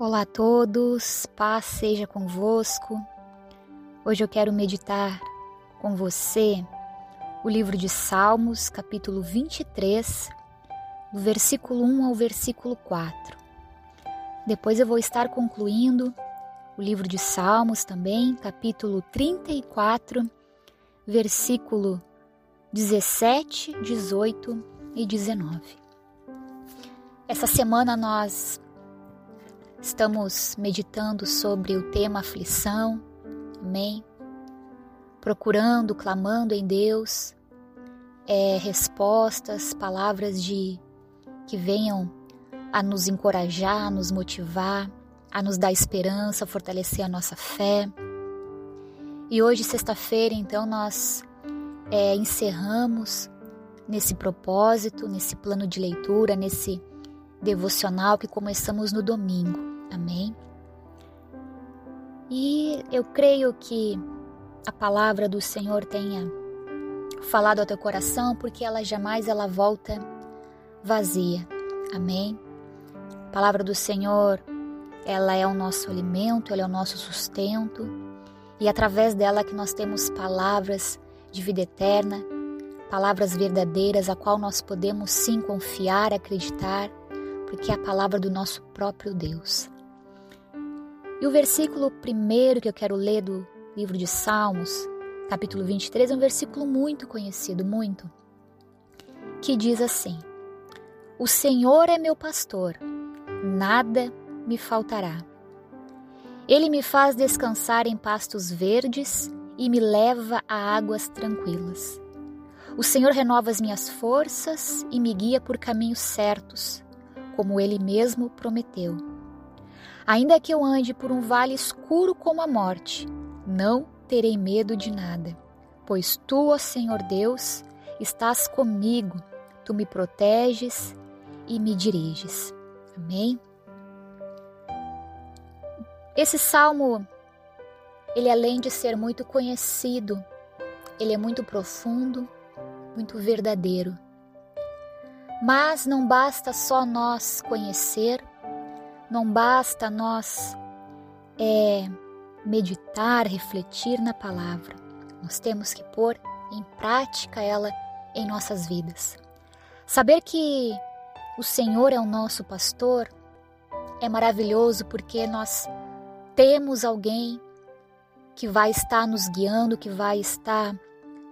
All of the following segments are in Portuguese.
Olá a todos, paz seja convosco. Hoje eu quero meditar com você o livro de Salmos, capítulo 23, do versículo 1 ao versículo 4. Depois eu vou estar concluindo o livro de Salmos também, capítulo 34, versículo 17, 18 e 19. Essa semana nós Estamos meditando sobre o tema aflição, amém? Procurando, clamando em Deus é, respostas, palavras de que venham a nos encorajar, a nos motivar, a nos dar esperança, fortalecer a nossa fé. E hoje, sexta-feira, então, nós é, encerramos nesse propósito, nesse plano de leitura, nesse devocional que começamos no domingo. Amém? E eu creio que a palavra do Senhor tenha falado ao teu coração, porque ela jamais ela volta vazia. Amém? A palavra do Senhor, ela é o nosso alimento, ela é o nosso sustento, e através dela que nós temos palavras de vida eterna, palavras verdadeiras a qual nós podemos sim confiar, acreditar, porque é a palavra do nosso próprio Deus. E o versículo primeiro que eu quero ler do livro de Salmos, capítulo 23, é um versículo muito conhecido, muito, que diz assim: O Senhor é meu pastor, nada me faltará. Ele me faz descansar em pastos verdes e me leva a águas tranquilas. O Senhor renova as minhas forças e me guia por caminhos certos, como ele mesmo prometeu. Ainda que eu ande por um vale escuro como a morte, não terei medo de nada, pois tu, ó Senhor Deus, estás comigo, tu me proteges e me diriges. Amém? Esse salmo, ele além de ser muito conhecido, ele é muito profundo, muito verdadeiro. Mas não basta só nós conhecer não basta nós é, meditar, refletir na palavra. Nós temos que pôr em prática ela em nossas vidas. Saber que o Senhor é o nosso pastor é maravilhoso porque nós temos alguém que vai estar nos guiando, que vai estar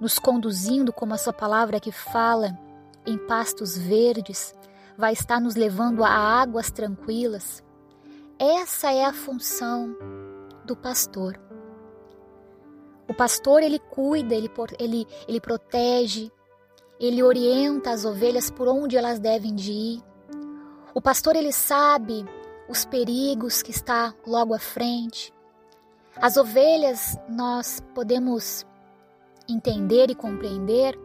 nos conduzindo, como a sua palavra que fala, em pastos verdes, vai estar nos levando a águas tranquilas. Essa é a função do pastor. O pastor ele cuida, ele, ele, ele protege, ele orienta as ovelhas por onde elas devem de ir. O pastor ele sabe os perigos que está logo à frente. As ovelhas nós podemos entender e compreender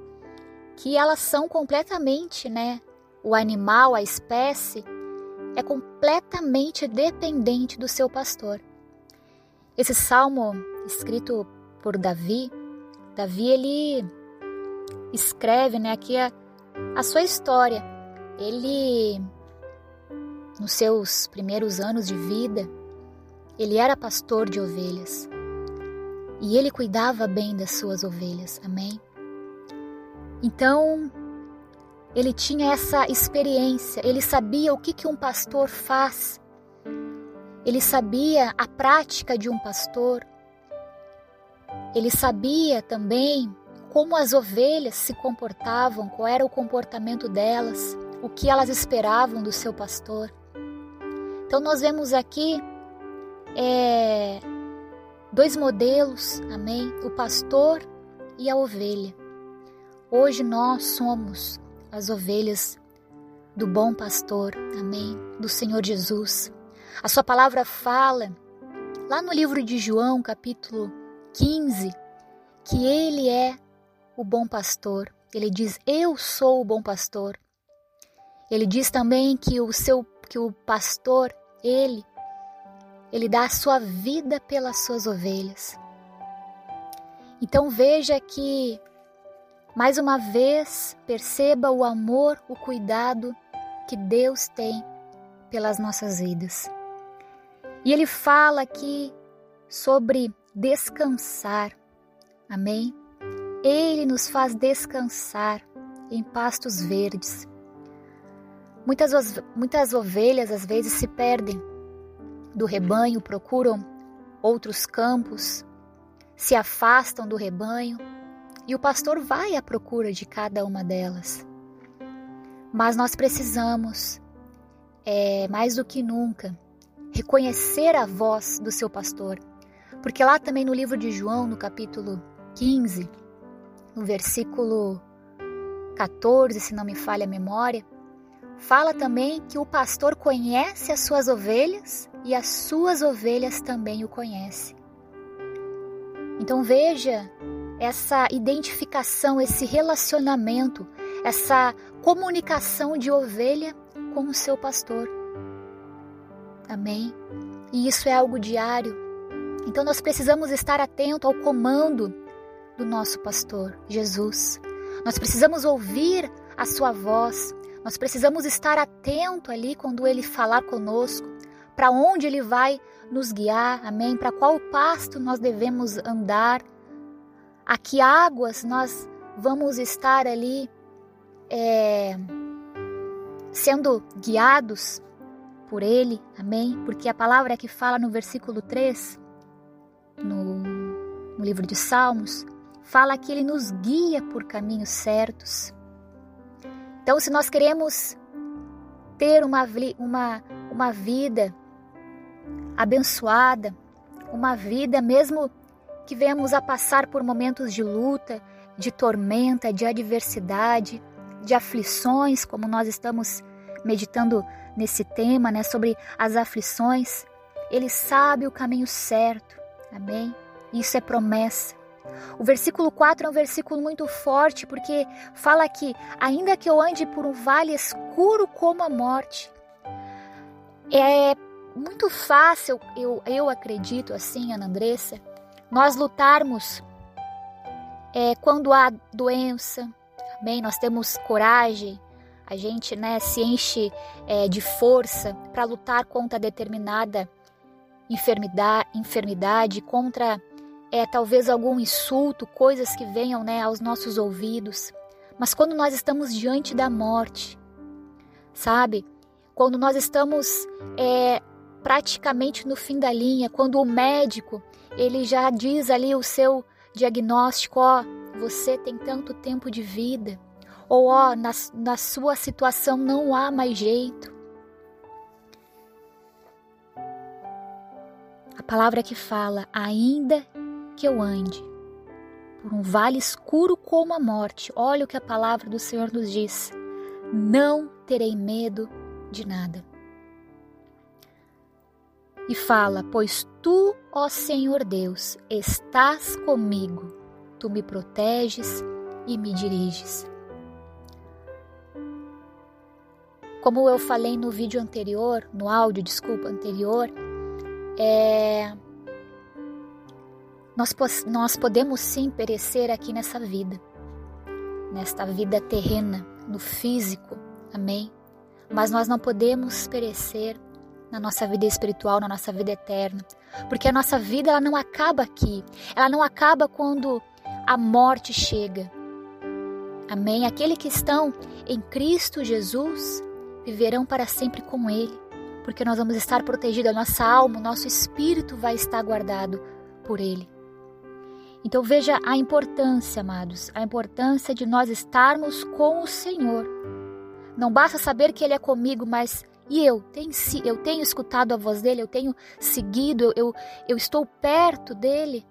que elas são completamente, né, o animal, a espécie é completamente dependente do seu pastor. Esse salmo escrito por Davi, Davi ele escreve, né, aqui a, a sua história. Ele nos seus primeiros anos de vida, ele era pastor de ovelhas. E ele cuidava bem das suas ovelhas. Amém. Então, ele tinha essa experiência, ele sabia o que, que um pastor faz, ele sabia a prática de um pastor, ele sabia também como as ovelhas se comportavam, qual era o comportamento delas, o que elas esperavam do seu pastor. Então nós vemos aqui é, dois modelos, amém? O pastor e a ovelha. Hoje nós somos as ovelhas do bom pastor, amém? Do Senhor Jesus. A sua palavra fala, lá no livro de João, capítulo 15, que ele é o bom pastor. Ele diz: Eu sou o bom pastor. Ele diz também que o seu que o pastor, ele ele dá a sua vida pelas suas ovelhas. Então veja que mais uma vez, perceba o amor, o cuidado que Deus tem pelas nossas vidas. E ele fala aqui sobre descansar. Amém? Ele nos faz descansar em pastos verdes. Muitas, muitas ovelhas às vezes se perdem do rebanho, procuram outros campos, se afastam do rebanho e o pastor vai à procura de cada uma delas. Mas nós precisamos, é, mais do que nunca, reconhecer a voz do seu pastor, porque lá também no livro de João, no capítulo 15, no versículo 14, se não me falha a memória, fala também que o pastor conhece as suas ovelhas e as suas ovelhas também o conhecem. Então veja essa identificação, esse relacionamento, essa comunicação de ovelha com o seu pastor. Amém? E isso é algo diário. Então nós precisamos estar atento ao comando do nosso pastor, Jesus. Nós precisamos ouvir a sua voz. Nós precisamos estar atento ali quando ele falar conosco, para onde ele vai nos guiar, amém? Para qual pasto nós devemos andar, a que águas nós vamos estar ali é, sendo guiados por Ele, amém? Porque a palavra que fala no versículo 3, no, no livro de Salmos, fala que Ele nos guia por caminhos certos. Então, se nós queremos ter uma, uma, uma vida abençoada, uma vida mesmo que venhamos a passar por momentos de luta, de tormenta, de adversidade, de aflições, como nós estamos meditando nesse tema, né, sobre as aflições. Ele sabe o caminho certo. Amém? Isso é promessa. O versículo 4 é um versículo muito forte porque fala que, ainda que eu ande por um vale escuro como a morte, é muito fácil, eu, eu acredito assim, Ana Andressa, nós lutarmos é, quando há doença, bem, nós temos coragem, a gente né, se enche é, de força para lutar contra determinada enfermidade, enfermidade contra é, talvez algum insulto, coisas que venham né, aos nossos ouvidos. Mas quando nós estamos diante da morte, sabe? Quando nós estamos é, praticamente no fim da linha, quando o médico ele já diz ali o seu diagnóstico, ó, você tem tanto tempo de vida, ou ó, na, na sua situação não há mais jeito. A palavra que fala, ainda que eu ande por um vale escuro como a morte, olha o que a palavra do Senhor nos diz: não terei medo de nada e fala: Pois tu, ó Senhor Deus, estás comigo, tu me proteges e me diriges. Como eu falei no vídeo anterior, no áudio, desculpa, anterior, é, nós, nós podemos sim perecer aqui nessa vida, nesta vida terrena, no físico, amém? Mas nós não podemos perecer na nossa vida espiritual, na nossa vida eterna. Porque a nossa vida ela não acaba aqui. Ela não acaba quando a morte chega. Amém? Aqueles que estão em Cristo Jesus viverão para sempre com Ele, porque nós vamos estar protegidos, a nossa alma, o nosso espírito vai estar guardado por Ele. Então veja a importância, amados, a importância de nós estarmos com o Senhor. Não basta saber que Ele é comigo, mas e eu tenho, eu tenho escutado a voz dele, eu tenho seguido, eu, eu estou perto dele.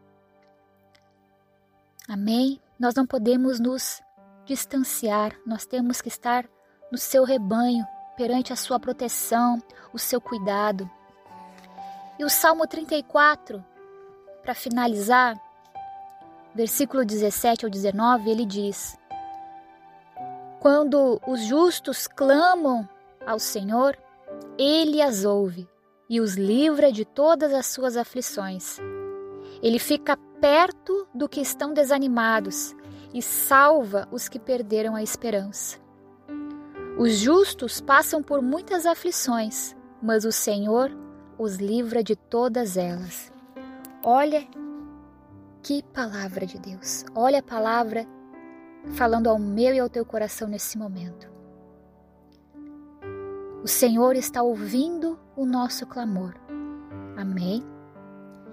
Amém? Nós não podemos nos distanciar, nós temos que estar no seu rebanho, perante a sua proteção, o seu cuidado. E o Salmo 34, para finalizar, versículo 17 ao 19, ele diz: Quando os justos clamam ao Senhor, ele as ouve e os livra de todas as suas aflições. Ele fica perto do que estão desanimados e salva os que perderam a esperança. Os justos passam por muitas aflições, mas o Senhor os livra de todas elas. Olha que palavra de Deus. Olha a palavra falando ao meu e ao teu coração nesse momento. O Senhor está ouvindo o nosso clamor. Amém?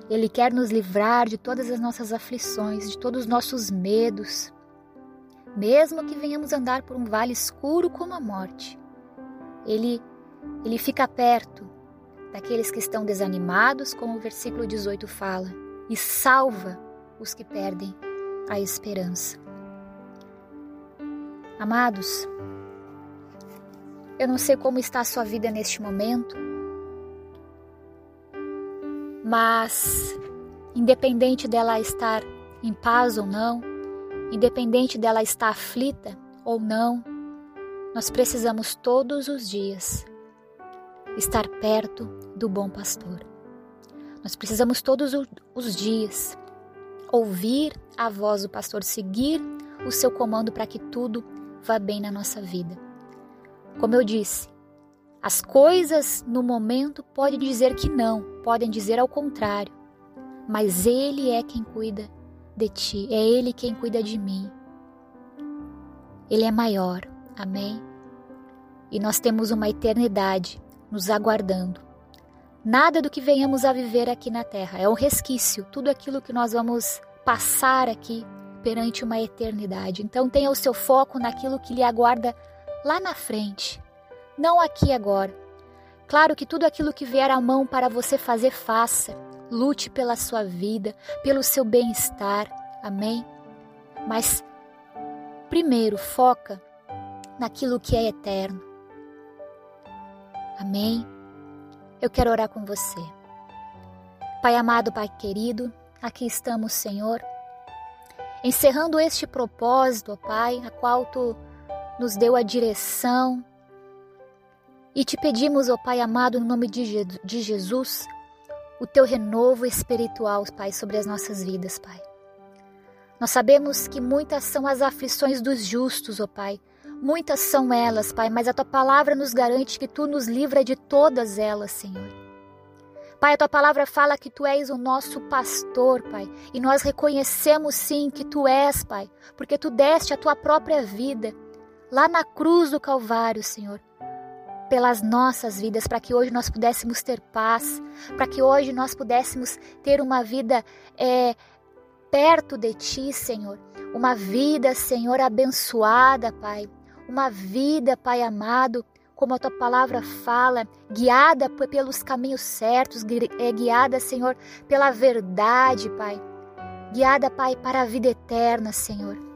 Ele quer nos livrar de todas as nossas aflições, de todos os nossos medos, mesmo que venhamos andar por um vale escuro como a morte. Ele, ele fica perto daqueles que estão desanimados, como o versículo 18 fala, e salva os que perdem a esperança. Amados, eu não sei como está a sua vida neste momento, mas independente dela estar em paz ou não, independente dela estar aflita ou não, nós precisamos todos os dias estar perto do bom pastor. Nós precisamos todos os dias ouvir a voz do pastor, seguir o seu comando para que tudo vá bem na nossa vida. Como eu disse, as coisas no momento podem dizer que não, podem dizer ao contrário, mas Ele é quem cuida de ti, é Ele quem cuida de mim. Ele é maior, amém? E nós temos uma eternidade nos aguardando. Nada do que venhamos a viver aqui na terra é um resquício, tudo aquilo que nós vamos passar aqui perante uma eternidade. Então tenha o seu foco naquilo que lhe aguarda lá na frente não aqui agora. Claro que tudo aquilo que vier à mão para você fazer, faça. Lute pela sua vida, pelo seu bem-estar. Amém? Mas primeiro foca naquilo que é eterno. Amém? Eu quero orar com você. Pai amado, Pai querido, aqui estamos, Senhor, encerrando este propósito, ó Pai, a qual tu nos deu a direção, e te pedimos, ó Pai amado, no nome de, de Jesus, o teu renovo espiritual, Pai, sobre as nossas vidas, Pai. Nós sabemos que muitas são as aflições dos justos, ó Pai. Muitas são elas, Pai, mas a tua palavra nos garante que tu nos livra de todas elas, Senhor. Pai, a tua palavra fala que tu és o nosso pastor, Pai, e nós reconhecemos sim que tu és, Pai, porque tu deste a tua própria vida lá na cruz do Calvário, Senhor, pelas nossas vidas, para que hoje nós pudéssemos ter paz, para que hoje nós pudéssemos ter uma vida é, perto de Ti, Senhor. Uma vida, Senhor, abençoada, Pai. Uma vida, Pai amado, como a Tua palavra fala, guiada pelos caminhos certos, é guiada, Senhor, pela verdade, Pai. Guiada, Pai, para a vida eterna, Senhor.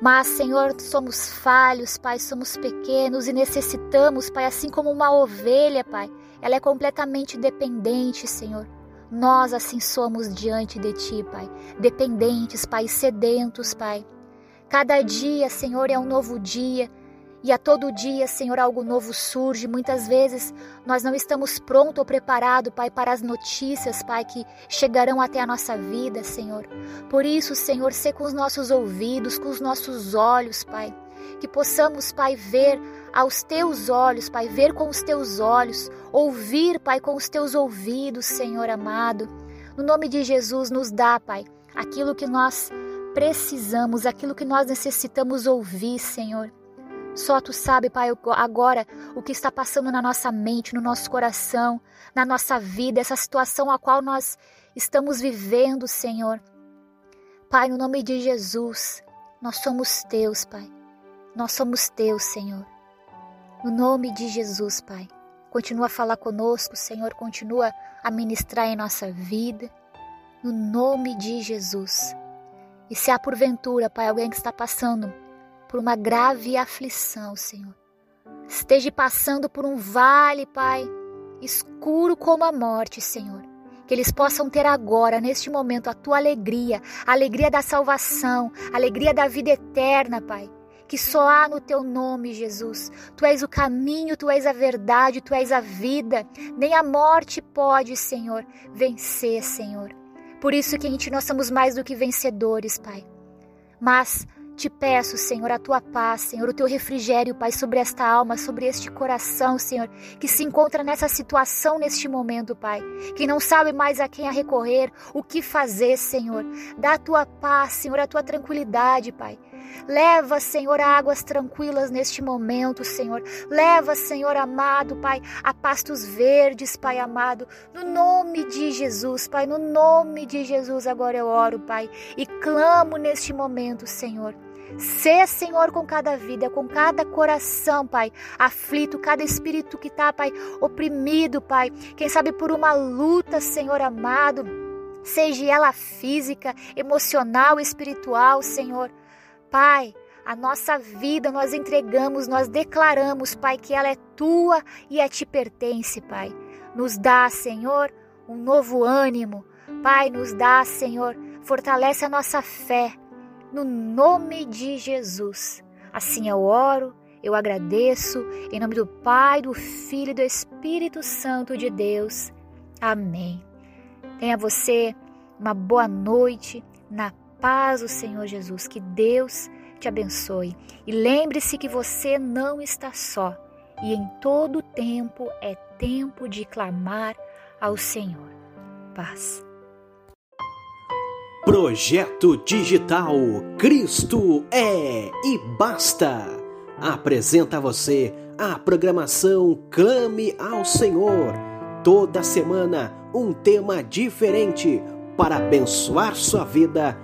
Mas, Senhor, somos falhos, Pai, somos pequenos e necessitamos, Pai, assim como uma ovelha, Pai, ela é completamente dependente, Senhor. Nós assim somos diante de Ti, Pai, dependentes, Pai, sedentos, Pai. Cada dia, Senhor, é um novo dia e a todo dia, Senhor, algo novo surge. Muitas vezes nós não estamos prontos ou preparados, Pai, para as notícias, Pai, que chegarão até a nossa vida, Senhor. Por isso, Senhor, ser com os nossos ouvidos, com os nossos olhos, Pai. Que possamos, Pai, ver aos teus olhos, Pai, ver com os teus olhos, ouvir, Pai, com os teus ouvidos, Senhor amado. No nome de Jesus, nos dá, Pai, aquilo que nós precisamos, aquilo que nós necessitamos ouvir, Senhor. Só tu sabe, Pai, agora o que está passando na nossa mente, no nosso coração, na nossa vida, essa situação a qual nós estamos vivendo, Senhor. Pai, no nome de Jesus, nós somos teus, Pai. Nós somos teus, Senhor. No nome de Jesus, Pai. Continua a falar conosco, Senhor. Continua a ministrar em nossa vida. No nome de Jesus. E se há porventura, Pai, alguém que está passando por uma grave aflição, Senhor. Esteja passando por um vale, Pai, escuro como a morte, Senhor. Que eles possam ter agora, neste momento, a tua alegria, a alegria da salvação, a alegria da vida eterna, Pai. Que só há no teu nome, Jesus. Tu és o caminho, tu és a verdade, tu és a vida. Nem a morte pode, Senhor, vencer, Senhor. Por isso que em ti nós somos mais do que vencedores, Pai. Mas Te peço, Senhor, a tua paz, Senhor, o teu refrigério, Pai, sobre esta alma, sobre este coração, Senhor, que se encontra nessa situação neste momento, Pai, que não sabe mais a quem a recorrer, o que fazer, Senhor. Dá a tua paz, Senhor, a tua tranquilidade, Pai. Leva, Senhor, águas tranquilas neste momento, Senhor. Leva, Senhor amado, Pai, a pastos verdes, Pai amado. No nome de Jesus, Pai, no nome de Jesus, agora eu oro, Pai, e clamo neste momento, Senhor Sê, Senhor, com cada vida, com cada coração, Pai, aflito, cada espírito que está, Pai, oprimido, Pai. Quem sabe por uma luta, Senhor amado, seja ela física, emocional, espiritual, Senhor. Pai, a nossa vida nós entregamos, nós declaramos, Pai, que ela é tua e a ti pertence, Pai. Nos dá, Senhor, um novo ânimo. Pai, nos dá, Senhor, fortalece a nossa fé no nome de Jesus. Assim eu oro, eu agradeço, em nome do Pai, do Filho e do Espírito Santo de Deus. Amém. Tenha você uma boa noite na paz do Senhor Jesus. Que Deus te abençoe. E lembre-se que você não está só. E em todo tempo é tempo de clamar ao Senhor. Paz. Projeto Digital Cristo é e basta. Apresenta a você a programação Clame ao Senhor. Toda semana um tema diferente para abençoar sua vida